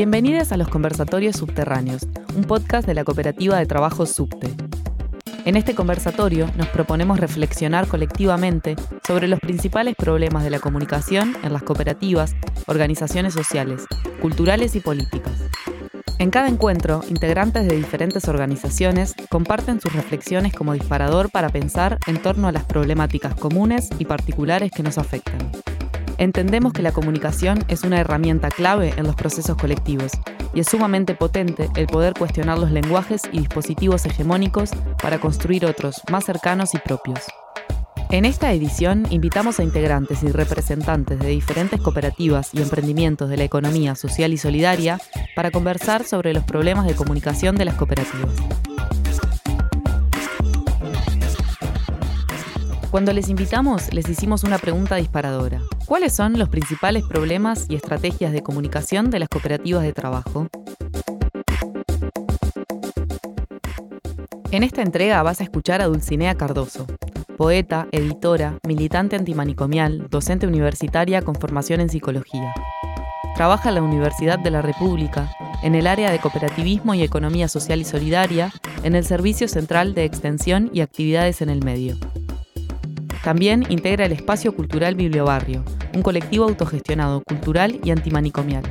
Bienvenidas a los Conversatorios Subterráneos, un podcast de la Cooperativa de Trabajo Subte. En este conversatorio nos proponemos reflexionar colectivamente sobre los principales problemas de la comunicación en las cooperativas, organizaciones sociales, culturales y políticas. En cada encuentro, integrantes de diferentes organizaciones comparten sus reflexiones como disparador para pensar en torno a las problemáticas comunes y particulares que nos afectan. Entendemos que la comunicación es una herramienta clave en los procesos colectivos y es sumamente potente el poder cuestionar los lenguajes y dispositivos hegemónicos para construir otros más cercanos y propios. En esta edición invitamos a integrantes y representantes de diferentes cooperativas y emprendimientos de la economía social y solidaria para conversar sobre los problemas de comunicación de las cooperativas. Cuando les invitamos, les hicimos una pregunta disparadora. ¿Cuáles son los principales problemas y estrategias de comunicación de las cooperativas de trabajo? En esta entrega vas a escuchar a Dulcinea Cardoso, poeta, editora, militante antimanicomial, docente universitaria con formación en psicología. Trabaja en la Universidad de la República, en el área de cooperativismo y economía social y solidaria, en el Servicio Central de Extensión y Actividades en el Medio. También integra el Espacio Cultural Bibliobarrio, un colectivo autogestionado cultural y antimanicomial.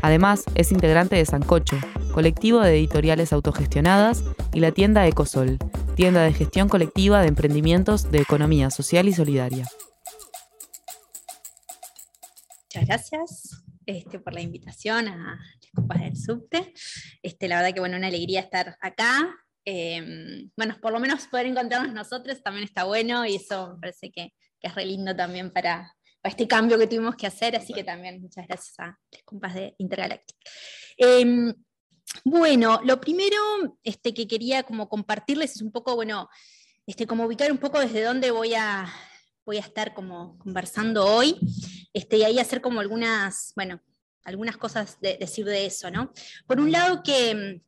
Además, es integrante de Sancocho, colectivo de editoriales autogestionadas, y la tienda Ecosol, tienda de gestión colectiva de emprendimientos de economía social y solidaria. Muchas gracias este, por la invitación a las copas del subte. Este, la verdad que bueno, una alegría estar acá Em, bueno, por lo menos poder encontrarnos nosotros también está bueno y eso me parece que, es re lindo también para, este cambio que tuvimos que hacer, así que también muchas gracias a las compas de Intergalactic. Em, bueno, lo primero este, que quería como compartirles es un poco, bueno, este, como ubicar un poco desde dónde voy a, voy a estar como conversando hoy, este, y ahí hacer como algunas, bueno, algunas cosas de decir de eso, ¿no? Por un lado que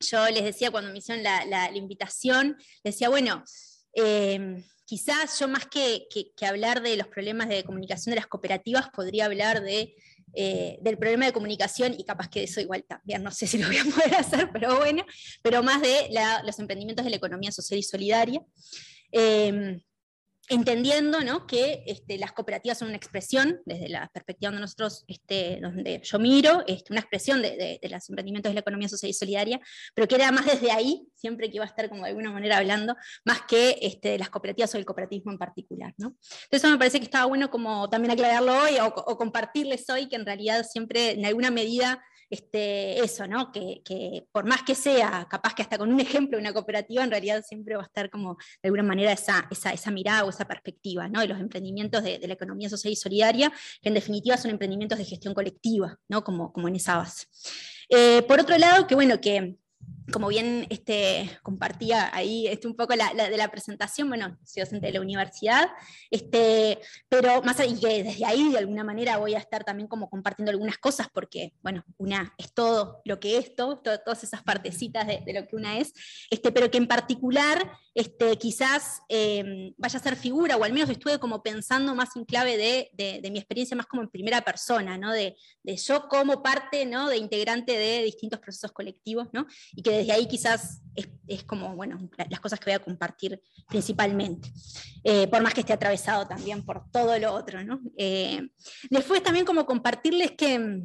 yo les decía cuando me hicieron la, invitación, les decía, bueno, em, quizás yo más que, hablar de los problemas de comunicación de las cooperativas, podría hablar de, eh, del problema de comunicación, y capaz que eso igual también, no sé si lo voy a poder hacer, pero bueno, pero más de los emprendimientos de la economía social y solidaria. Em, entendiendo que este, las cooperativas son una expresión, desde la perspectiva donde nosotros, este, donde yo miro, este, una expresión de, los emprendimientos de la economía social y solidaria, pero que era más desde ahí, siempre que iba a estar como de alguna manera hablando, más que este, las cooperativas o el cooperativismo en particular. ¿no? Entonces me parece que estaba bueno como también aclararlo hoy o, compartirles hoy que en realidad siempre en alguna medida eso, ¿no? Que, por más que sea, capaz que hasta con un ejemplo de una cooperativa, en realidad siempre va a estar como de alguna manera esa, esa, mirada o esa perspectiva, ¿no? De los emprendimientos de, la economía social y solidaria, que en definitiva son emprendimientos de gestión colectiva, ¿no? Como, como en esa base. Eh, por otro lado, que bueno, que como bien este, compartía ahí este, un poco la, de la presentación, bueno, soy docente de la universidad, este, pero más y que desde ahí de alguna manera voy a estar también como compartiendo algunas cosas, porque, bueno, una es todo lo que es, todo, todas esas partecitas de, lo que una es, este, pero que en particular este, quizás eh, vaya a ser figura, o al menos estuve como pensando más en clave de, de, mi experiencia, más como en primera persona, ¿no? de, yo como parte ¿no? de integrante de distintos procesos colectivos, ¿no? Y que desde ahí quizás es, como, bueno, las cosas que voy a compartir principalmente, eh, por más que esté atravesado también por todo lo otro. ¿no? Eh, después también como compartirles que,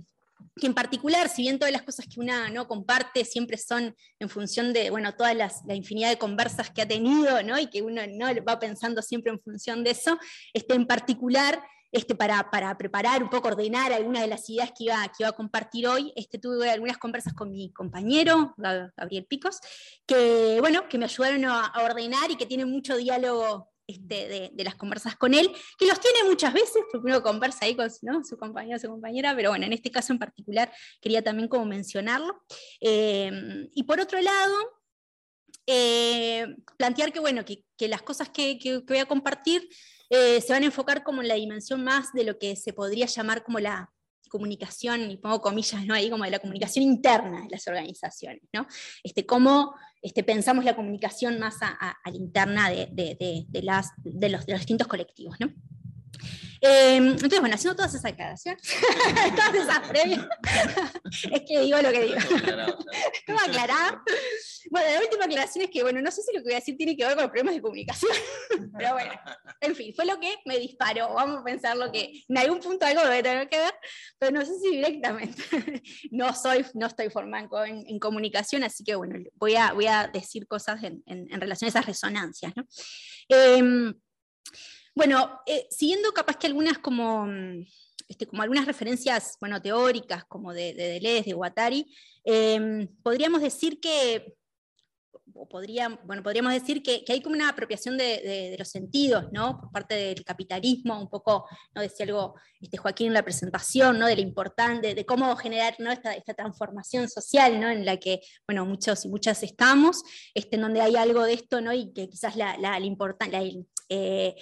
que, en particular, si bien todas las cosas que una no comparte siempre son en función de, bueno, todas las, la infinidad de conversas que ha tenido, ¿no? y que uno no va pensando siempre en función de eso, este, en particular este, para, preparar, un poco ordenar algunas de las ideas que iba, que iba a compartir hoy, este, tuve algunas conversas con mi compañero, Gabriel Picos, que, bueno, que me ayudaron a, ordenar y que tienen mucho diálogo este, de, las conversas con él, que los tiene muchas veces, porque uno conversa ahí con su compañero o su compañera, pero bueno, en este caso en particular quería también como mencionarlo. Eh, y por otro lado, eh, plantear que, bueno, que, las cosas que, que, voy a compartir eh, se van a enfocar como en la dimensión más de lo que se podría llamar como la comunicación, y pongo comillas ¿no? ahí, como de la comunicación interna de las organizaciones, ¿no? Este, cómo este, pensamos la comunicación más a, la interna de, las, de, los, distintos colectivos. ¿no? Em, entonces, bueno, haciendo todas esas aclaraciones, todas esas previas, es que digo lo que digo. Todo aclarado. Bueno, la última aclaración es que, bueno, no sé si lo que voy a decir tiene que ver con los problemas de comunicación, pero bueno, en fin, fue lo que me disparó. Vamos a pensar lo que en algún punto algo debe tener que ver, pero no sé si directamente. No, soy, no estoy formando en, comunicación, así que, bueno, voy a, voy a decir cosas en, en, relación a esas resonancias. ¿no? Em, bueno, eh, siguiendo capaz que algunas como, mm, este, como algunas referencias bueno, teóricas, como de, de Deleuze, de Guattari, em, podríamos decir que o bueno, podríamos decir que, hay como una apropiación de, los sentidos, ¿no? Por parte del capitalismo, un poco, ¿no? Decía algo este, Joaquín en la presentación, ¿no? De lo importante, de cómo generar ¿no? esta, transformación social, ¿no? En la que, bueno, muchos y muchas estamos, este, en donde hay algo de esto, ¿no? Y que quizás la, la, eh,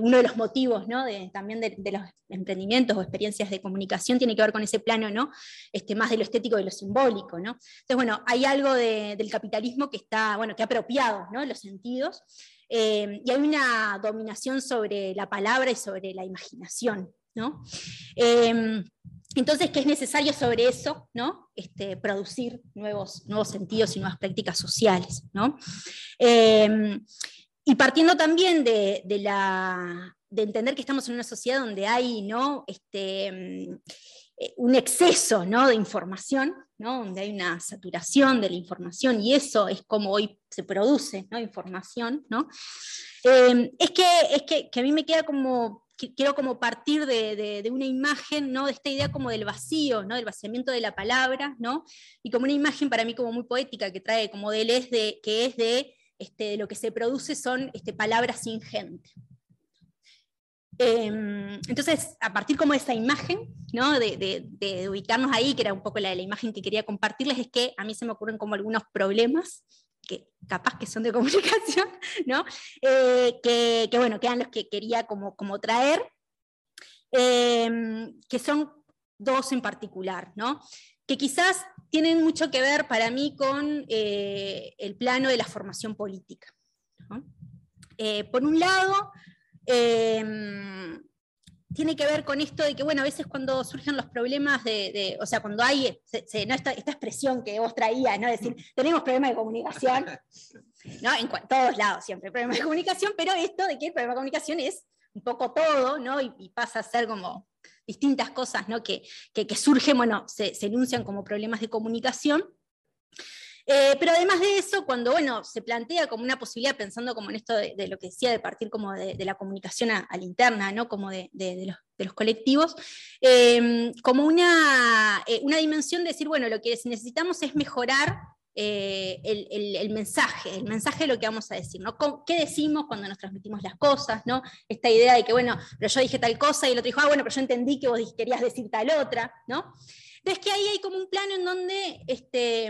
uno de los motivos también de, los emprendimientos o experiencias de comunicación tiene que ver con ese plano ¿no? este, más de lo estético y de lo simbólico. Entonces, bueno, hay algo del capitalismo que está, bueno, que ha apropiado los sentidos eh, y hay una dominación sobre la palabra y sobre la imaginación. Eh, entonces, que es necesario sobre eso. Este, producir nuevos, nuevos sentidos y nuevas prácticas sociales. ¿no? Y partiendo también de, la, de, entender que estamos en una sociedad donde hay ¿no? este, mm, eh, un exceso ¿no? de información, ¿no? donde hay una saturación de la información, y eso es como hoy se produce ¿no? información, ¿no? Eh, es, que, es que, a mí me queda como, quiero como partir de, de, una imagen, ¿no? de esta idea como del vacío, ¿no? del vaciamiento de la palabra, ¿no? y como una imagen para mí como muy poética que trae como de de, que es de este, lo que se produce son este, palabras sin gente. Em, entonces, a partir como de esa imagen, ¿no? de, ubicarnos ahí, que era un poco la, la imagen que quería compartirles, es que a mí se me ocurren como algunos problemas que capaz que son de comunicación, ¿no? Eh, que, bueno, que eran los que quería como, como traer, em, que son dos en particular, ¿no? Que quizás tienen mucho que ver para mí con eh, el plano de la formación política. Eh, por un lado, em, tiene que ver con esto de que, bueno, a veces cuando surgen los problemas de, o sea, cuando hay esta, expresión que vos traías, ¿no? decir, tenemos problemas de comunicación, ¿no? En todos lados siempre problemas de comunicación, pero esto de que el problema de comunicación es un poco todo, ¿no? y pasa a ser como distintas cosas ¿no? que, que, surgen, bueno, se, enuncian como problemas de comunicación. Eh, pero además de eso, cuando bueno, se plantea como una posibilidad, pensando como en esto de, lo que decía, de partir como de, la comunicación a, la interna, ¿no? como de, los, los, colectivos, eh, como una, eh, una dimensión de decir, bueno, lo que necesitamos es mejorar eh, el, mensaje, el mensaje de lo que vamos a decir, ¿no? ¿Qué decimos cuando nos transmitimos las cosas, ¿no? Esta idea de que, bueno, pero yo dije tal cosa y el otro dijo, ah, bueno, pero yo entendí que vos querías decir tal otra, ¿no? Entonces que ahí hay como un plano en donde, este,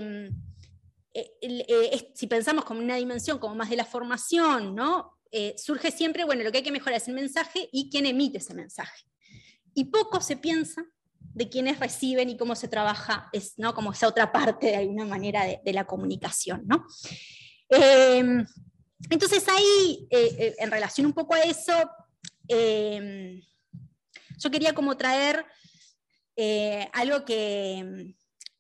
eh, eh, si pensamos como una dimensión como más de la formación, ¿no? surge siempre, bueno, lo que hay que mejorar es el mensaje y quién emite ese mensaje. Y poco se piensa de quienes reciben y cómo se trabaja, es, ¿no? como esa otra parte de alguna manera de, la comunicación. ¿no? Em, entonces ahí, eh, eh, en relación un poco a eso, em, yo quería como traer eh, algo que,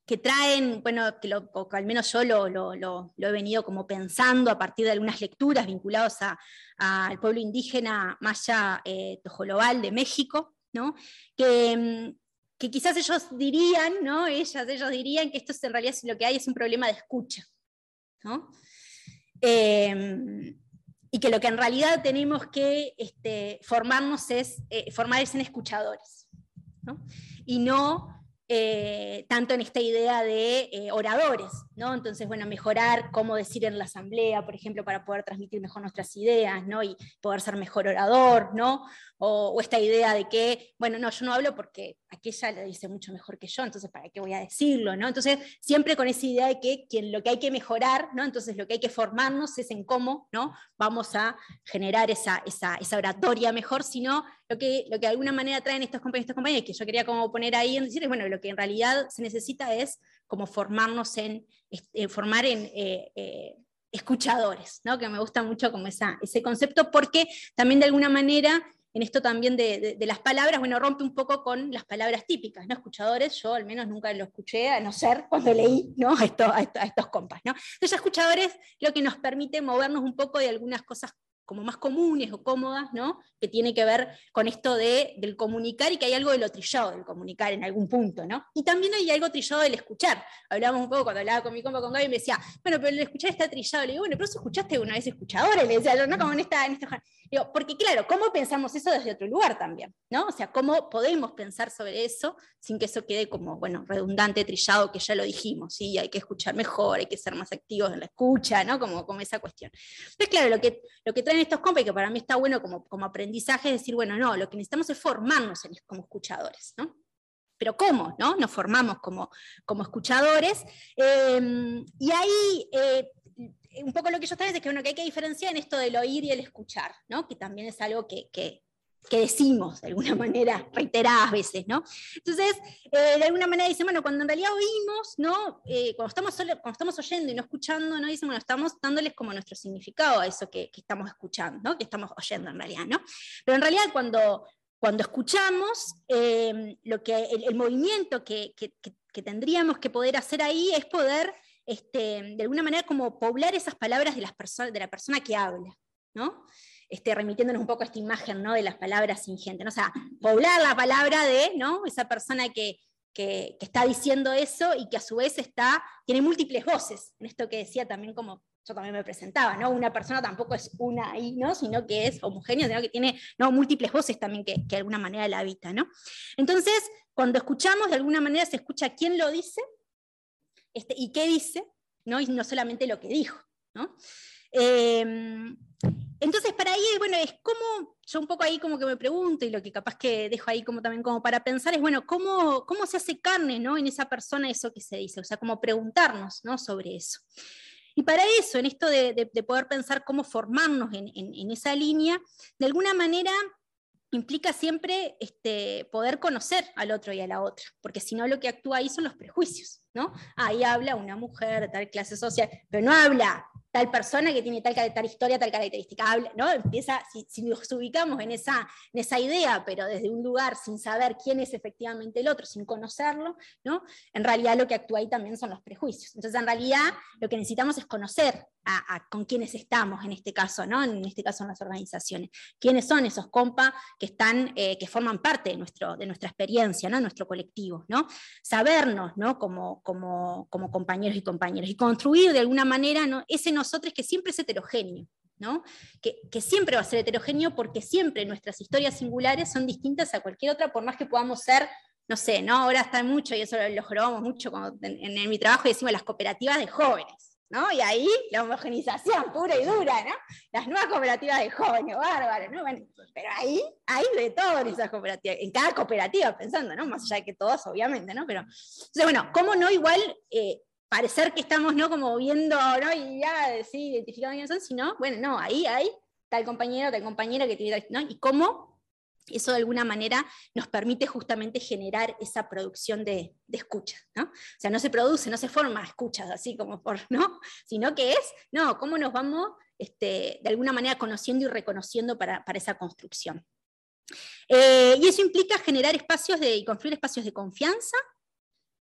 que, traen, bueno, que, al menos yo lo, lo, lo, he venido como pensando a partir de algunas lecturas vinculadas al pueblo indígena maya tojolobal de México, ¿no? que em, que quizás ellos dirían, ¿no? Ellas, ellos dirían que esto es, en realidad lo que hay es un problema de escucha. Em, y que lo que en realidad tenemos que este, formarnos es, eh, formarse en escuchadores. Y no eh, tanto en esta idea de eh, oradores, ¿no? Entonces, bueno, mejorar cómo decir en la asamblea, por ejemplo, para poder transmitir mejor nuestras ideas, ¿no? Y poder ser mejor orador, ¿no? O, esta idea de que, bueno, no, yo no hablo porque aquella lo dice mucho mejor que yo, entonces, ¿para qué voy a decirlo, ¿no? Entonces, siempre con esa idea de que quien, lo que hay que mejorar, ¿no? Entonces, lo que hay que formarnos es en cómo, ¿no? Vamos a generar esa, esa, esa oratoria mejor, sino lo que, lo que de alguna manera traen estos compañeros, estos compañeros, que yo quería como poner ahí en decir, bueno, lo que en realidad se necesita es como formarnos en, este, formar en eh, eh, escuchadores, ¿no? que me gusta mucho como ese concepto, porque también de alguna manera en esto también de, las palabras, bueno, rompe un poco con las palabras típicas, ¿no? Escuchadores, yo al menos nunca lo escuché, a no ser cuando leí, ¿no? A, a, estos compas, ¿no? Entonces, escuchadores lo que nos permite movernos un poco de algunas cosas como más comunes o cómodas, ¿no? que tiene que ver con esto de, del comunicar y que hay algo de lo trillado del comunicar en algún punto. ¿no? Y también hay algo trillado del escuchar. Hablábamos un poco cuando hablaba con mi compa, con Gaby, y me decía, bueno, pero el escuchar está trillado. Le digo, bueno, pero si escuchaste una vez escuchadores, le decía, no como en esta... En esta... Digo, porque claro, ¿cómo pensamos eso desde otro lugar también? ¿no? O sea, ¿cómo podemos pensar sobre eso sin que eso quede como, bueno, redundante, trillado, que ya lo dijimos, ¿sí? Hay que escuchar mejor, hay que ser más activos en la escucha, ¿no? Como, como esa cuestión. Entonces, claro, lo que, lo que trae estos compas, y que para mí está bueno como, como aprendizaje, decir, bueno, no, lo que necesitamos es formarnos como escuchadores, ¿no? Pero ¿cómo? ¿no? Nos formamos como, como escuchadores. Em, y ahí, eh, un poco lo que yo estaba es que, bueno, que hay que diferenciar en esto del oír y el escuchar, ¿no? que también es algo que, que decimos de alguna manera, reiteradas veces, ¿no? Entonces, eh, de alguna manera dicen, bueno, cuando en realidad oímos, ¿no? Eh, cuando, estamos cuando estamos oyendo y no escuchando, ¿no? Dicen, bueno, estamos dándoles como nuestro significado a eso que, que estamos escuchando, ¿no? Que estamos oyendo en realidad, ¿no? Pero en realidad cuando, cuando escuchamos, eh, lo que, el, movimiento que, que, que, tendríamos que poder hacer ahí es poder, este, de alguna manera, como poblar esas palabras de, las de la persona que habla, ¿no? este, remitiéndonos un poco a esta imagen ¿no? de las palabras ingentes. ¿no? O sea, poblar la palabra de ¿no? esa persona que, que, está diciendo eso y que a su vez está, tiene múltiples voces, en esto que decía también como yo también me presentaba, ¿no? Una persona tampoco es una ahí, ¿no? Sino que es homogénea, sino que tiene ¿no? múltiples voces también que, que de alguna manera la habita, ¿no? Entonces, cuando escuchamos, de alguna manera se escucha quién lo dice este, y qué dice, ¿no? Y no solamente lo que dijo, ¿no? Eh, entonces, para ahí, bueno, es como, yo un poco ahí como que me pregunto, y lo que capaz que dejo ahí como también como para pensar, es, bueno, ¿cómo, cómo se hace carne ¿no? en esa persona eso que se dice? O sea, como preguntarnos ¿no? sobre eso. Y para eso, en esto de, de, poder pensar cómo formarnos en, esa línea, de alguna manera implica siempre este, poder conocer al otro y a la otra, porque si no lo que actúa ahí son los prejuicios, Ahí habla una mujer de tal clase social, pero no habla tal persona que tiene tal, tal historia, tal característica, ¿no? Empieza, si, nos ubicamos en esa, en esa idea, pero desde un lugar sin saber quién es efectivamente el otro, sin conocerlo, ¿no? En realidad lo que actúa ahí también son los prejuicios. Entonces, en realidad, lo que necesitamos es conocer con quiénes estamos en este caso, ¿no? En este caso en las organizaciones. ¿Quiénes son esos compas que eh, que forman parte de, nuestro, de nuestra experiencia, ¿no? Nuestro colectivo, ¿no? Sabernos, ¿no? Como, como, como compañeros y compañeras y construir de alguna manera, ¿no? Ese nosotros que siempre es heterogéneo. ¿no? Que, que, siempre va a ser heterogéneo porque siempre nuestras historias singulares son distintas a cualquier otra, por más que podamos ser, no sé, ¿no? ahora están mucho, y eso lo, grabamos mucho en, en, mi trabajo, decimos las cooperativas de jóvenes. ¿No? Y ahí la homogenización pura y dura, ¿no? Las nuevas cooperativas de jóvenes, bárbaro, ¿no? pero ahí hay de todo en esas cooperativas, en cada cooperativa pensando, ¿no? Más allá de que todos, obviamente, ¿no? Pero, entonces, bueno, ¿cómo no igual eh, parecer que estamos, ¿no? Como viendo, ¿no? Y ya, sí, identificando quiénes son, sino, bueno, no, ahí hay tal compañero, tal compañera que tiene, ¿no? Y cómo eso de alguna manera nos permite justamente generar esa producción de, de escucha, ¿no? O sea, no se produce, no se forma escuchas así como por, ¿no? Sino que es, no, cómo nos vamos este, de alguna manera conociendo y reconociendo para, para esa construcción. Eh, y eso implica generar espacios de, y construir espacios de confianza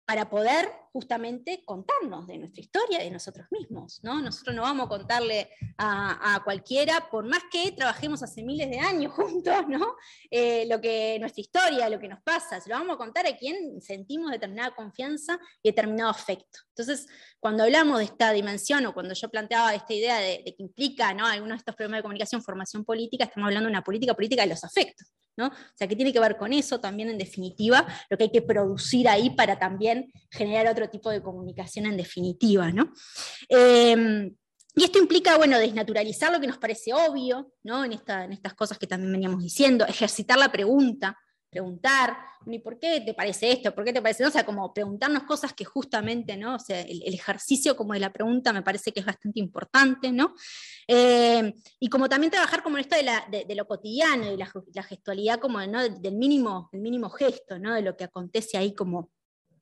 para poder justamente contarnos de nuestra historia, de nosotros mismos. ¿no? Nosotros no vamos a contarle a, cualquiera, por más que trabajemos hace miles de años juntos, ¿no? Eh, lo que, nuestra historia, lo que nos pasa, se lo vamos a contar a quien sentimos determinada confianza y determinado afecto. Entonces, cuando hablamos de esta dimensión o cuando yo planteaba esta idea de, de que implica ¿no? algunos de estos problemas de comunicación, formación política, estamos hablando de una política política de los afectos. ¿No? O sea, que tiene que ver con eso también en definitiva, lo que hay que producir ahí para también generar otro tipo de comunicación en definitiva, ¿no? Em, y esto implica, bueno, desnaturalizar lo que nos parece obvio, ¿no? En, en estas cosas que también veníamos diciendo, ejercitar la pregunta, preguntar, ¿y por qué te parece esto? ¿Por qué te parece? No? O sea, como preguntarnos cosas que justamente, ¿no? O sea, el, ejercicio como de la pregunta me parece que es bastante importante, ¿no? Eh, y como también trabajar como en esto de, lo cotidiano, y la, gestualidad como del mínimo, el mínimo gesto, ¿no? De lo que acontece ahí como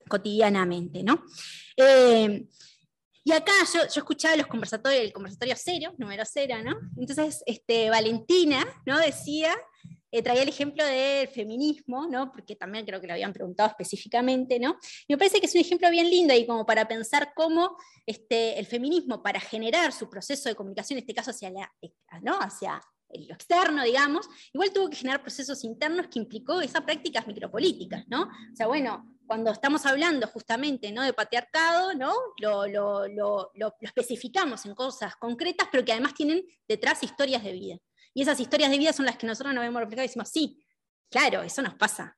cotidianamente, ¿no? Eh, y acá yo, yo, escuchaba los conversatorios, el conversatorio cero, número cero, ¿no? Entonces, este, Valentina, ¿no? Decía eh, traía el ejemplo del feminismo, ¿no? porque también creo que lo habían preguntado específicamente, ¿no? y me parece que es un ejemplo bien lindo y como para pensar cómo este, el feminismo, para generar su proceso de comunicación, en este caso hacia, la, ¿no? hacia lo externo, digamos, igual tuvo que generar procesos internos que implicó esas prácticas micropolíticas, ¿no? O sea, bueno, cuando estamos hablando justamente ¿no? de patriarcado, ¿no? Lo, lo, lo, lo, especificamos en cosas concretas, pero que además tienen detrás historias de vida. Y esas historias de vida son las que nosotros nos vemos reflejadas y decimos, sí, claro, eso nos pasa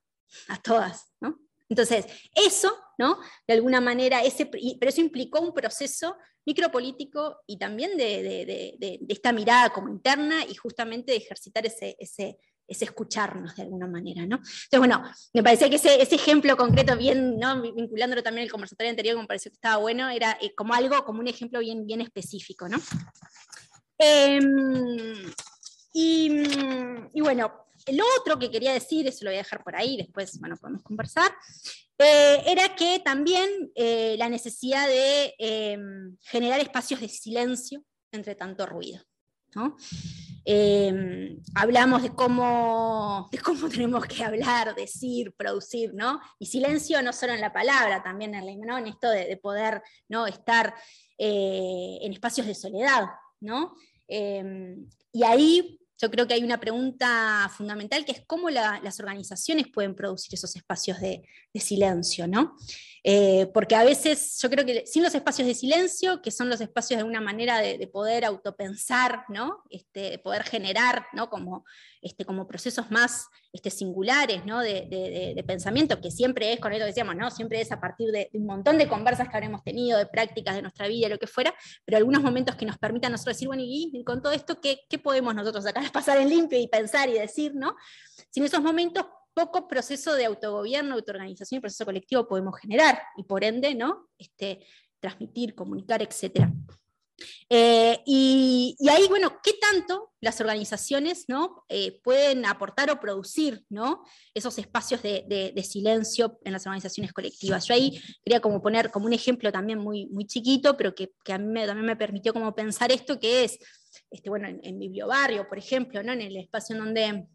a todas. ¿no? Entonces, eso, ¿no? De alguna manera, ese, pero eso implicó un proceso micropolítico y también de, de, de, esta mirada como interna y justamente de ejercitar ese, ese, es escucharnos de alguna manera, ¿no? Entonces, bueno, me parecía que ese, ejemplo concreto, bien, ¿no? vinculándolo también al conversatorio anterior, me pareció que estaba bueno, era eh, como algo, como un ejemplo bien, bien específico, ¿no? Em, y, bueno, lo otro que quería decir, eso lo voy a dejar por ahí, después, bueno, podemos conversar, eh, era que también eh, la necesidad de em, generar espacios de silencio entre tanto ruido, ¿no? Em, hablamos de cómo, de cómo tenemos que hablar, decir, producir, ¿no? Y silencio no solo en la palabra, también en, esto de, poder ¿no? estar eh, en espacios de soledad, ¿no? Em, y ahí yo creo que hay una pregunta fundamental que es cómo las organizaciones pueden producir esos espacios de, silencio, ¿no? Eh, porque a veces yo creo que sin los espacios de silencio, que son los espacios de una manera de, poder autopensar, ¿no? Este, de poder generar ¿no? como, este, como procesos más este, singulares ¿no? de, pensamiento, que siempre es, con esto decíamos, ¿no? siempre es a partir de, un montón de conversas que habremos tenido, de prácticas de nuestra vida, lo que fuera, pero algunos momentos que nos permitan nosotros decir, bueno, y, con todo esto, ¿qué, ¿qué, podemos nosotros pasar en limpio y pensar y decir? ¿no? Sin esos momentos poco proceso de autogobierno, autoorganización y proceso colectivo podemos generar y por ende, ¿no? Este, transmitir, comunicar, etc. Eh, y, ahí, bueno, ¿qué tanto las organizaciones ¿no? Eh, pueden aportar o producir ¿no? esos espacios de, silencio en las organizaciones colectivas? Yo ahí quería como poner como un ejemplo también muy, muy chiquito, pero que, a mí también me permitió como pensar esto, que es, este, bueno, en, en mi por ejemplo, ¿no? en el espacio en donde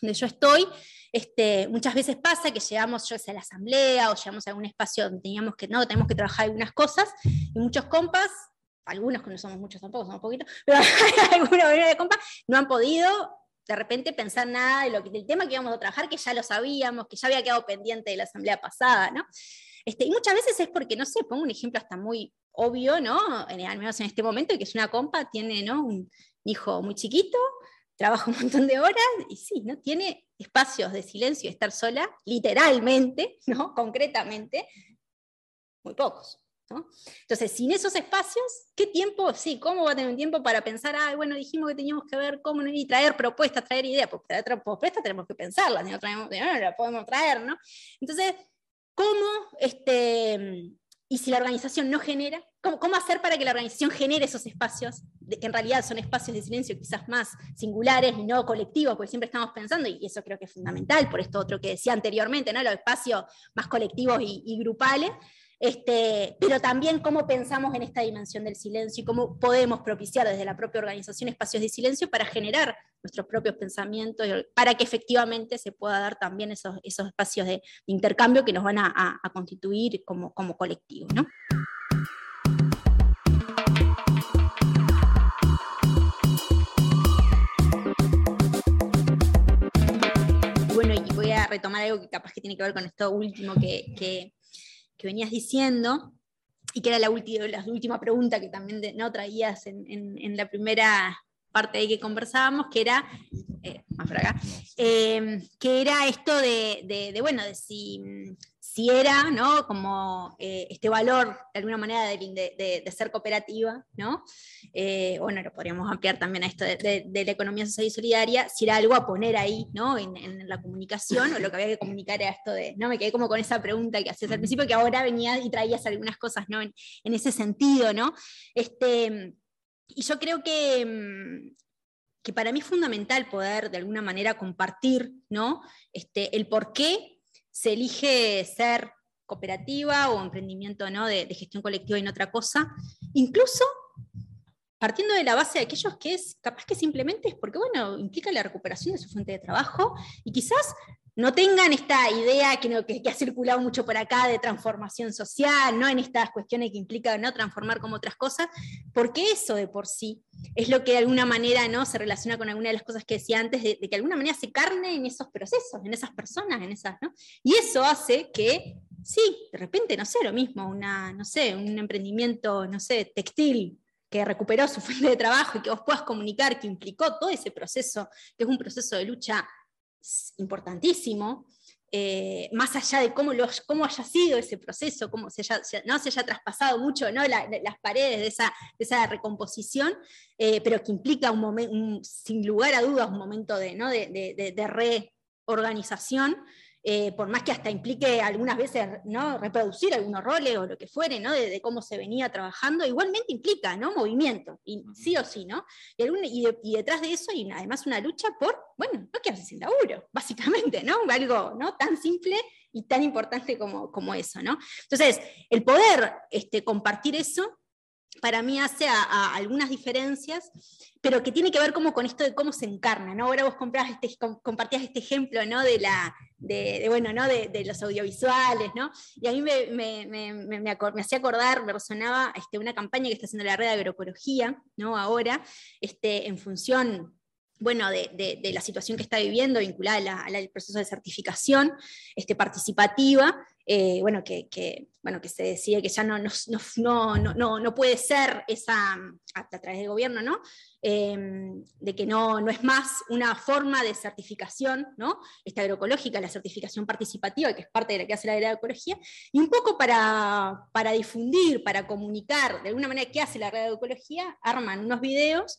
donde yo estoy, este, muchas veces pasa que llegamos yo a la asamblea o llegamos a algún espacio donde teníamos que, no, tenemos que trabajar algunas cosas, y muchos compas, algunos que no somos muchos tampoco, somos poquitos, pero algunos de compas no han podido de repente pensar nada de lo del tema que íbamos a trabajar, que ya lo sabíamos, que ya había quedado pendiente de la asamblea pasada, ¿no? Este, y muchas veces es porque, no sé, pongo un ejemplo hasta muy obvio, ¿no? En, al menos en este momento, que es una compa, tiene ¿no? un hijo muy chiquito, trabaja un montón de horas y sí, ¿no? Tiene espacios de silencio y estar sola, literalmente, ¿no? Concretamente, muy pocos. Entonces, sin esos espacios, ¿qué tiempo? Sí, ¿cómo va a tener un tiempo para pensar, ah, bueno, dijimos que teníamos que ver cómo y traer propuestas, traer ideas? Pues traer propuestas tenemos que pensarlas, no, no la podemos traer, ¿no? Entonces, ¿cómo este, y si la organización no genera, ¿cómo, hacer para que la organización genere esos espacios, que en realidad son espacios de silencio quizás más singulares y no colectivos, porque siempre estamos pensando, y eso creo que es fundamental, por esto otro que decía anteriormente, ¿no? los espacios más colectivos y, y grupales, este, pero también cómo pensamos en esta dimensión del silencio y cómo podemos propiciar desde la propia organización espacios de silencio para generar nuestros propios pensamientos, para que efectivamente se pueda dar también esos, esos espacios de, intercambio que nos van a, constituir como, como colectivo. ¿no? Bueno, y voy a retomar algo que capaz que tiene que ver con esto último que que venías diciendo, y que era la, última, la última pregunta que también no traías en, en, la primera parte ahí que conversábamos, que era, eh, más por acá, eh, que era esto de, de, de, bueno, de si, si era, ¿no? Como eh, este valor, de alguna manera, de, ser cooperativa, ¿no? Eh, bueno, lo podríamos ampliar también a esto de, la economía social y solidaria, si era algo a poner ahí, ¿no? En, la comunicación, o lo que había que comunicar era esto de, ¿no? Me quedé como con esa pregunta que hacías al principio, que ahora venías y traías algunas cosas, ¿no? En, ese sentido, ¿no? Este, y yo creo que, mm, que para mí es fundamental poder, de alguna manera, compartir, ¿no? Este, el por qué se elige ser cooperativa o emprendimiento ¿no? de, gestión colectiva y no otra cosa, incluso partiendo de la base de aquellos que es capaz que simplemente es porque, bueno, implica la recuperación de su fuente de trabajo y quizás no tengan esta idea que, ha circulado mucho por acá de transformación social, no en estas cuestiones que implica no transformar como otras cosas, porque eso de por sí es lo que de alguna manera ¿no? se relaciona con alguna de las cosas que decía antes, de, que de alguna manera se carne en esos procesos, en esas personas, en esas, ¿no? Y eso hace que, sí, de repente, no sé, lo mismo, una, no sé, un emprendimiento, no sé, textil, que recuperó su fuente de trabajo y que vos puedas comunicar que implicó todo ese proceso, que es un proceso de lucha importantísimo, eh, más allá de cómo, cómo, haya sido ese proceso, cómo se haya, no se haya traspasado mucho ¿no? las paredes de esa, esa recomposición, eh, pero que implica un momento, sin lugar a dudas, un momento de, ¿no? de, de, de reorganización eh, por más que hasta implique algunas veces ¿no? reproducir algunos roles o lo que fuere, ¿no? de, cómo se venía trabajando, igualmente implica ¿no? movimiento, y, sí o sí, ¿no? Y, y, detrás de eso hay además una lucha por, bueno, no quedarse sin laburo, básicamente, ¿no? algo ¿no? tan simple y tan importante como, como eso. ¿no? Entonces, el poder este, compartir eso para mí hace algunas diferencias, pero que tiene que ver como con esto de cómo se encarna, ¿no? Ahora vos este, compartías este ejemplo, ¿no? De, la, de, bueno, ¿no? De, los audiovisuales, ¿no? Y a mí me hacía acordar, me resonaba este, una campaña que está haciendo la red de agroecología, ¿no? Ahora, este, en función bueno, de, la situación que está viviendo vinculada al proceso de certificación este, participativa, eh, bueno, que, bueno, que se decide que ya no, no, no, puede ser esa, a, través del gobierno, ¿no? Em, de que no, no es más una forma de certificación, ¿no? Esta agroecológica, la certificación participativa, que es parte de la que hace la agroecología, y un poco para, para difundir, para comunicar de alguna manera qué hace la agroecología, arman unos videos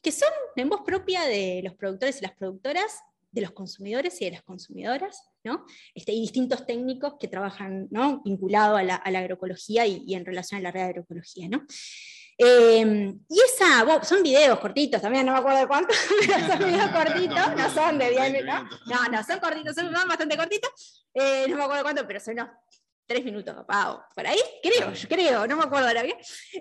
que son en voz propia de los productores y las productoras, de los consumidores y de las consumidoras, ¿no? Este, y distintos técnicos que trabajan ¿no? vinculados a la, agroecología y, en relación a la red de agroecología. ¿no? Em, y esa, son videos cortitos, también no me acuerdo de cuántos, pero son videos cortitos, no son de 10 ¿no? no, no, son cortitos, son bastante cortitos, eh, no me acuerdo de cuánto, pero son unos tres minutos, capaz, por ahí, creo, yo creo, no me acuerdo ahora bien.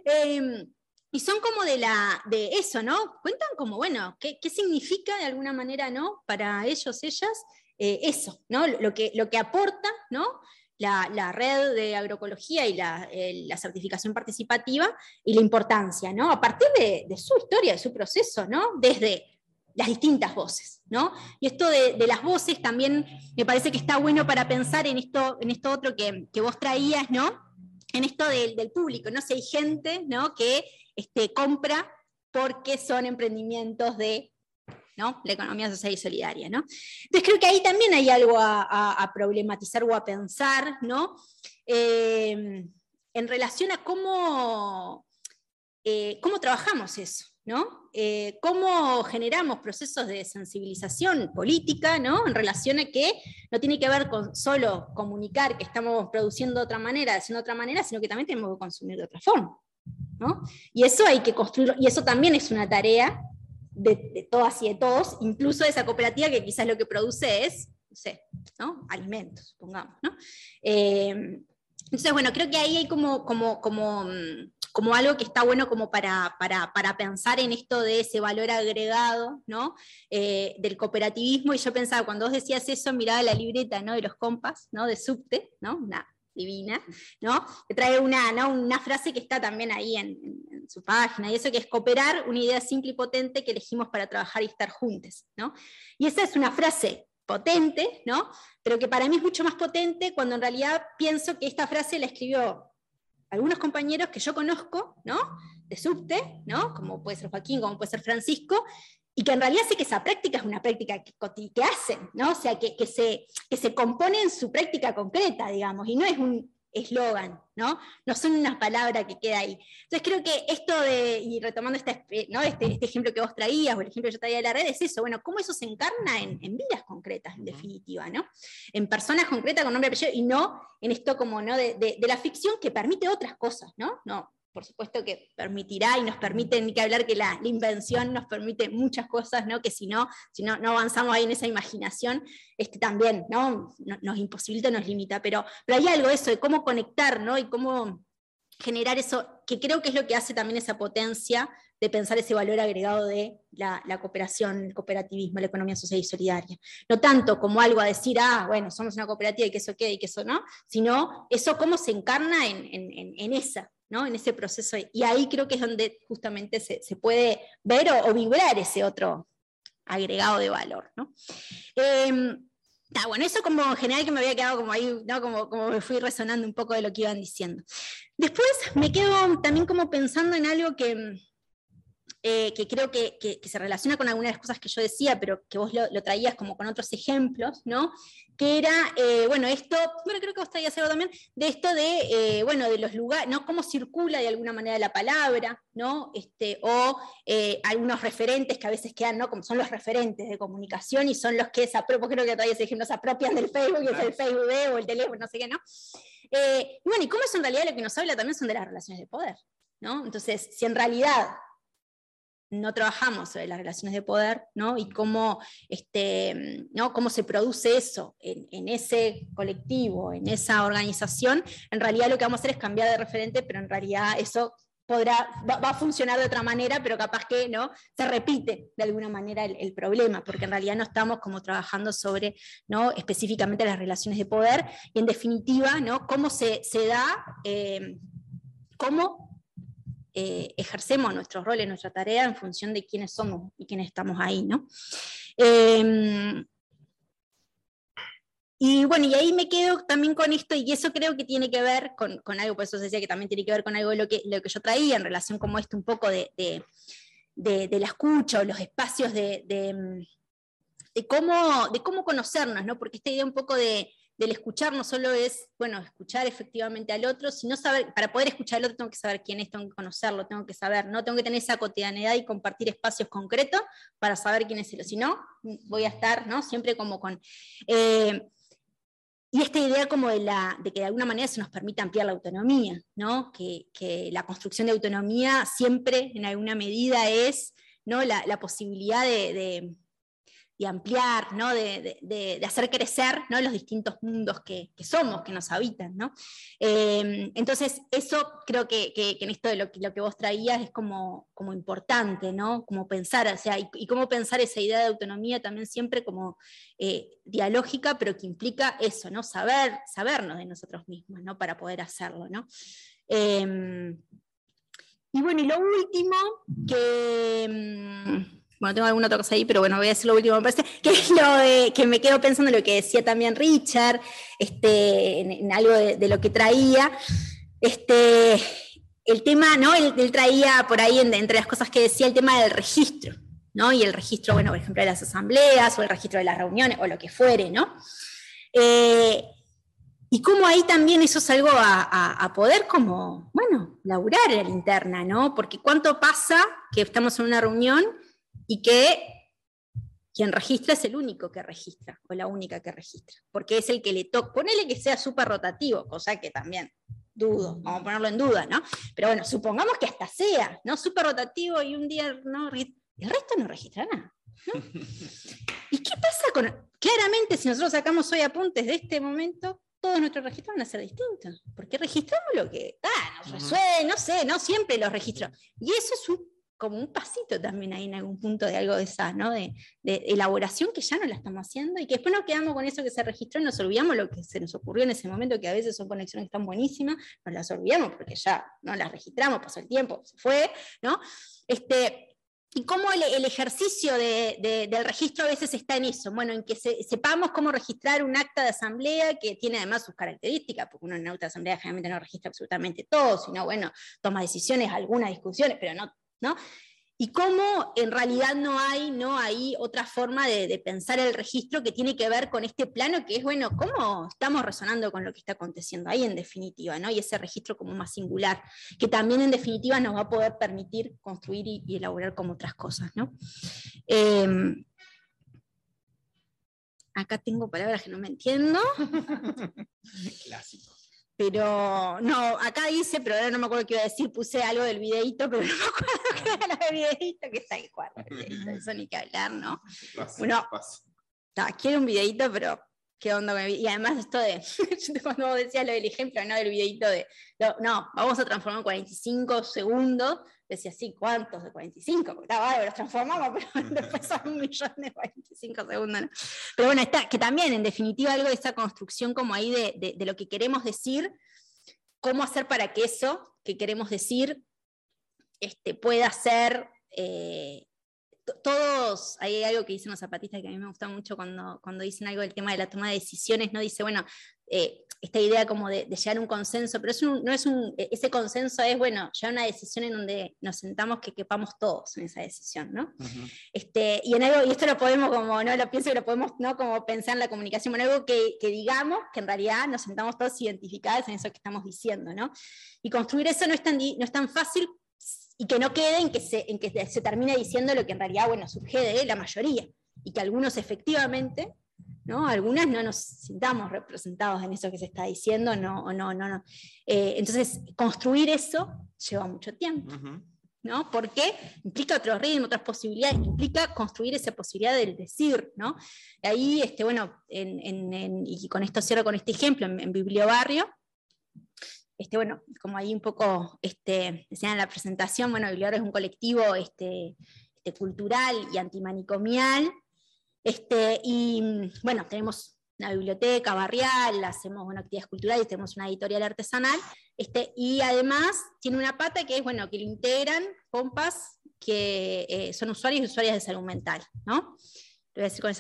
Eh, y son como de, la, de eso, ¿no? Cuentan como, bueno, ¿qué, qué significa de alguna manera, ¿no? Para ellos, ellas, eh, eso, ¿no? Lo que, lo que aporta, ¿no? La, la red de agroecología y la, la, certificación participativa y la importancia, ¿no? A partir de, de, su historia, de su proceso, ¿no? Desde las distintas voces, ¿no? Y esto de, de, las voces también me parece que está bueno para pensar en esto, en esto otro que, que vos traías, ¿no? En esto del, del público, ¿no? Si hay gente, ¿no? Que este, compra porque son emprendimientos de ¿no? la economía social y solidaria. ¿no? Entonces creo que ahí también hay algo a, problematizar o a pensar ¿no? Eh, en relación a cómo, eh, cómo trabajamos eso. ¿no? Eh, cómo generamos procesos de sensibilización política ¿no? en relación a que no tiene que ver con solo comunicar que estamos produciendo de otra manera, haciendo de otra manera, sino que también tenemos que consumir de otra forma. Y eso hay que construirlo, y eso también es una tarea de, todas y de todos, incluso de esa cooperativa que quizás lo que produce es, no sé, alimentos, supongamos. Eh, entonces, bueno, creo que ahí hay como, como, como, mm, como algo que está bueno como para, para, pensar en esto de ese valor agregado ¿no? Eh, del cooperativismo. Y yo pensaba, cuando vos decías eso, miraba la libreta ¿no? de los compas, ¿no? de subte, ¿no? Divina, ¿no? Que trae una, ¿no? una frase que está también ahí en, su página, y eso que es cooperar, una idea simple y potente que elegimos para trabajar y estar juntos, ¿no? Y esa es una frase potente, ¿no? Pero que para mí es mucho más potente cuando en realidad pienso que esta frase la escribió algunos compañeros que yo conozco, ¿no? De subte, ¿no? Como puede ser Joaquín, como puede ser Francisco, y que en realidad sé que esa práctica es una práctica que, que hacen, ¿no? O sea, que, que, se, que se compone en su práctica concreta, digamos, y no es un eslogan, ¿no? No son unas palabras que queda ahí. Entonces creo que esto de, y retomando este, ¿no? este, este, ejemplo que vos traías, o el ejemplo que yo traía de la red, es eso, bueno, cómo eso se encarna en, en vidas concretas, en definitiva, ¿no? En personas concretas con nombre y apellido, y no en esto como, ¿no? De, de, de la ficción que permite otras cosas, ¿no? No, por supuesto que permitirá y nos permite, ni que hablar que la, invención nos permite muchas cosas, ¿no? que si no, si no, no avanzamos ahí en esa imaginación, este, también ¿no? nos imposibilita, nos limita, pero, pero hay algo eso de cómo conectar ¿no? y cómo generar eso, que creo que es lo que hace también esa potencia de pensar ese valor agregado de la, cooperación, el cooperativismo, la economía social y solidaria. No tanto como algo a decir, ah, bueno, somos una cooperativa y que eso quede y que eso no, sino eso cómo se encarna en, esa, en ese proceso. Y ahí creo que es donde justamente se, puede ver o, vibrar ese otro agregado de valor. ¿no? Em, bueno, eso como en general que me había quedado como ahí, ¿no? como, como me fui resonando un poco de lo que iban diciendo. Después me quedo también como pensando en algo que, eh, que creo que, se relaciona con algunas de las cosas que yo decía, pero que vos lo, traías como con otros ejemplos, ¿no? Que era, eh, bueno, esto, bueno, creo que vos traías algo también, de esto de, eh, bueno, de los lugares, ¿no? Cómo circula de alguna manera la palabra, ¿no? Este, o algunos referentes que a veces quedan, ¿no? Como son los referentes de comunicación y son los que se apropian, creo que todavía ese ejemplo, se apropian del Facebook, y es el Facebook o el teléfono, no sé qué, ¿no? y bueno, y cómo es en realidad lo que nos habla también son de las relaciones de poder, ¿no? Entonces, si en realidad no trabajamos sobre las relaciones de poder, ¿no? Y cómo, este, ¿no? cómo se produce eso en, ese colectivo, en esa organización, en realidad lo que vamos a hacer es cambiar de referente, pero en realidad eso podrá, va, a funcionar de otra manera, pero capaz que no se repite de alguna manera el, problema, porque en realidad no estamos como trabajando sobre ¿no? específicamente las relaciones de poder, y en definitiva, ¿no? cómo se, da, eh, cómo eh, ejercemos nuestros roles, nuestra tarea en función de quiénes somos y quiénes estamos ahí, ¿no? Em, y bueno, y ahí me quedo también con esto, y eso creo que tiene que ver con, algo, por eso decía que también tiene que ver con algo de lo que, lo que yo traía en relación como esto un poco de, la escucha o los espacios de, de, cómo, de cómo conocernos, ¿no? Porque esta idea un poco de, del escuchar no solo es, bueno, escuchar efectivamente al otro, sino saber, para poder escuchar al otro tengo que saber quién es, tengo que conocerlo, tengo que saber, no tengo que tener esa cotidianidad y compartir espacios concretos para saber quién es él, si no, voy a estar, ¿no? Siempre como con... Eh, y esta idea como de, la, de, que de alguna manera se nos permite ampliar la autonomía, ¿no? que, la construcción de autonomía siempre en alguna medida es ¿no? la, posibilidad de, y ampliar, ¿no? de, hacer crecer ¿no? los distintos mundos que, somos, que nos habitan. ¿no? Em, entonces, eso creo que, en esto de lo que, lo que vos traías es como, como importante, ¿no? como pensar, o sea, y, cómo pensar esa idea de autonomía también siempre como eh, dialógica, pero que implica eso, ¿no? saber, sabernos de nosotros mismos ¿no? para poder hacerlo. ¿no? Em, y bueno, y lo último que em, bueno, tengo alguna otra cosa ahí, pero bueno, voy a decir lo último, me parece, que es lo que me quedo pensando en lo que decía también Richard, este, en, algo de, lo que traía, este, el tema, ¿no? Él, traía por ahí, entre las cosas que decía, el tema del registro, ¿no? Y el registro, bueno, por ejemplo, de las asambleas, o el registro de las reuniones, o lo que fuere, ¿no? Eh, y cómo ahí también eso es algo a, a, poder como, bueno, laburar en la interna, ¿no? Porque cuánto pasa que estamos en una reunión y que quien registra es el único que registra, o la única que registra, porque es el que le toca. Ponele que sea súper rotativo, cosa que también dudo, vamos a ponerlo en duda, ¿no? Pero bueno, supongamos que hasta sea, ¿no? Súper rotativo y un día no, el resto no registra nada. ¿Y qué pasa con.? Claramente, si nosotros sacamos hoy apuntes de este momento, todos nuestros registros van a ser distintos, porque registramos lo que ah, nos resuelve, no sé, no siempre los registros. Y eso es un como un pasito también ahí en algún punto de algo de esa, ¿no? De, elaboración que ya no la estamos haciendo y que después nos quedamos con eso que se registró y nos olvidamos lo que se nos ocurrió en ese momento, que a veces son conexiones están buenísimas, nos las olvidamos porque ya no las registramos, pasó el tiempo, se fue, ¿no? Este, y cómo el, ejercicio del registro a veces está en eso, bueno, en que sepamos cómo registrar un acta de asamblea que tiene además sus características, porque uno en un acta de asamblea generalmente no registra absolutamente todo, sino, bueno, toma decisiones, algunas discusiones, pero no ¿no? Y cómo en realidad no hay, no hay otra forma de, pensar el registro que tiene que ver con este plano, que es, bueno, cómo estamos resonando con lo que está aconteciendo ahí en definitiva, ¿no? Y ese registro como más singular, que también en definitiva nos va a poder permitir construir y, elaborar como otras cosas, ¿no? Em, acá tengo palabras que no me entiendo. Clásico. Pero no, acá dice, pero ahora no me acuerdo qué iba a decir, puse algo del videito, pero no me acuerdo qué era lo del videito, que está ahí cuarto, eso ni que hablar, ¿no? Uno, quiero un videito, pero qué onda con Y además esto de, cuando vos decías lo del ejemplo, ¿no? Del videito de, no, vamos a transformar en 45 segundos decía, sí, ¿cuántos? De 45, porque estaba, los transformamos, pero después son un millón de 45 segundos. Pero bueno, está, que también, en definitiva, algo de esa construcción como ahí de, de, lo que queremos decir, cómo hacer para que eso que queremos decir este, pueda ser eh, todos, hay algo que dicen los zapatistas que a mí me gusta mucho cuando, cuando dicen algo del tema de la toma de decisiones, no dice, bueno, eh, esta idea como de, llegar a un consenso, pero no es un, e, ese consenso es, bueno, llegar a una decisión en donde nos sentamos que quepamos todos en esa decisión, ¿no? este, y en algo, y esto lo podemos como, no lo pienso que lo podemos, ¿no? Como pensar en la comunicación, en algo que, que digamos que en realidad nos sentamos todos identificados en eso que estamos diciendo, ¿no? Y construir eso no es tan, no es tan fácil y que no quede en que, se, en que se termine diciendo lo que en realidad bueno, surge de la mayoría, y que algunos efectivamente, ¿no? algunas no nos sintamos representados en eso que se está diciendo, no, no, no, no. Eh, entonces, construir eso lleva mucho tiempo. ¿no? Porque implica otro ritmo, otras posibilidades, implica construir esa posibilidad del decir, ¿no? Ahí, este, bueno, y con esto cierro con este ejemplo, en, Bibliobarrio, este, bueno, como ahí un poco este, decían en la presentación, bueno, Bibliobar es un colectivo este, este, cultural y antimanicomial, este, y bueno, tenemos una biblioteca barrial, hacemos bueno, actividades culturales, tenemos una editorial artesanal, este, y además tiene una pata que es, bueno, que lo integran compas que eh, son usuarios y usuarias de salud mental, ¿no? Lo voy a decir con,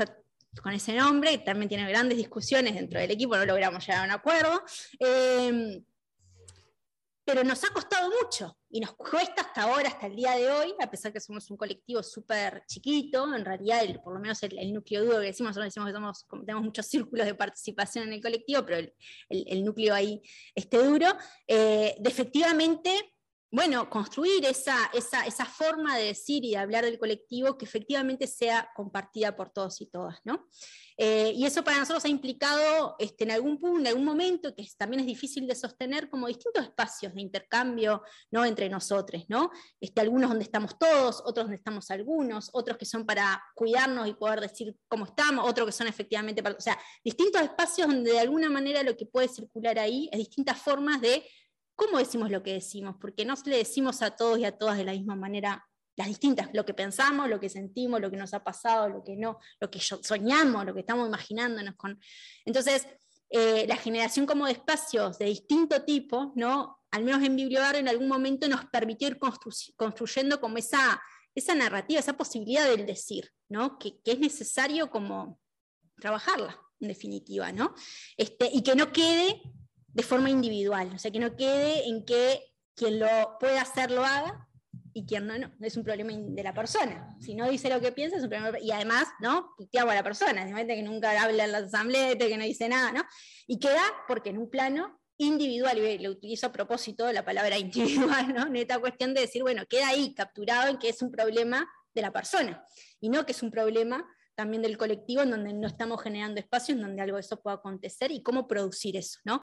con ese nombre, también tiene grandes discusiones dentro del equipo, no logramos llegar a un acuerdo. Eh, pero nos ha costado mucho y nos cuesta hasta ahora, hasta el día de hoy, a pesar que somos un colectivo súper chiquito, en realidad, por lo menos el, núcleo duro que decimos, nosotros decimos que somos, tenemos muchos círculos de participación en el colectivo, pero el, núcleo ahí esté duro, eh, efectivamente bueno, construir esa, esa, forma de decir y de hablar del colectivo que efectivamente sea compartida por todos y todas, ¿no? Eh, y eso para nosotros ha implicado este, en algún punto, en algún momento, que también es difícil de sostener, como distintos espacios de intercambio ¿no? entre nosotros, ¿no? Este, algunos donde estamos todos, otros donde estamos algunos, otros que son para cuidarnos y poder decir cómo estamos, otros que son efectivamente para... O sea, distintos espacios donde de alguna manera lo que puede circular ahí es distintas formas de cómo decimos lo que decimos, porque no le decimos a todos y a todas de la misma manera las distintas, lo que pensamos, lo que sentimos, lo que nos ha pasado, lo que no, lo que soñamos, lo que estamos imaginándonos con. Entonces, eh, la generación como de espacios de distinto tipo, ¿no? al menos en Bibliobar en algún momento nos permitió ir construyendo como esa, esa narrativa, esa posibilidad del decir, ¿no? que, que es necesario como trabajarla, en definitiva, ¿no? Este, y que no quede de forma individual, o sea, que no quede en que quien lo pueda hacer lo haga y quien no, no, es un problema de la persona. Si no dice lo que piensa, es un problema. Y además, ¿no? hago a la persona, que nunca habla en la asamblea, que no dice nada, ¿no? Y queda porque en un plano individual, y le utilizo a propósito la palabra individual, ¿no? Neta cuestión de decir, bueno, queda ahí capturado en que es un problema de la persona, y no que es un problema también del colectivo en donde no estamos generando espacios en donde algo de eso pueda acontecer y cómo producir eso, ¿no?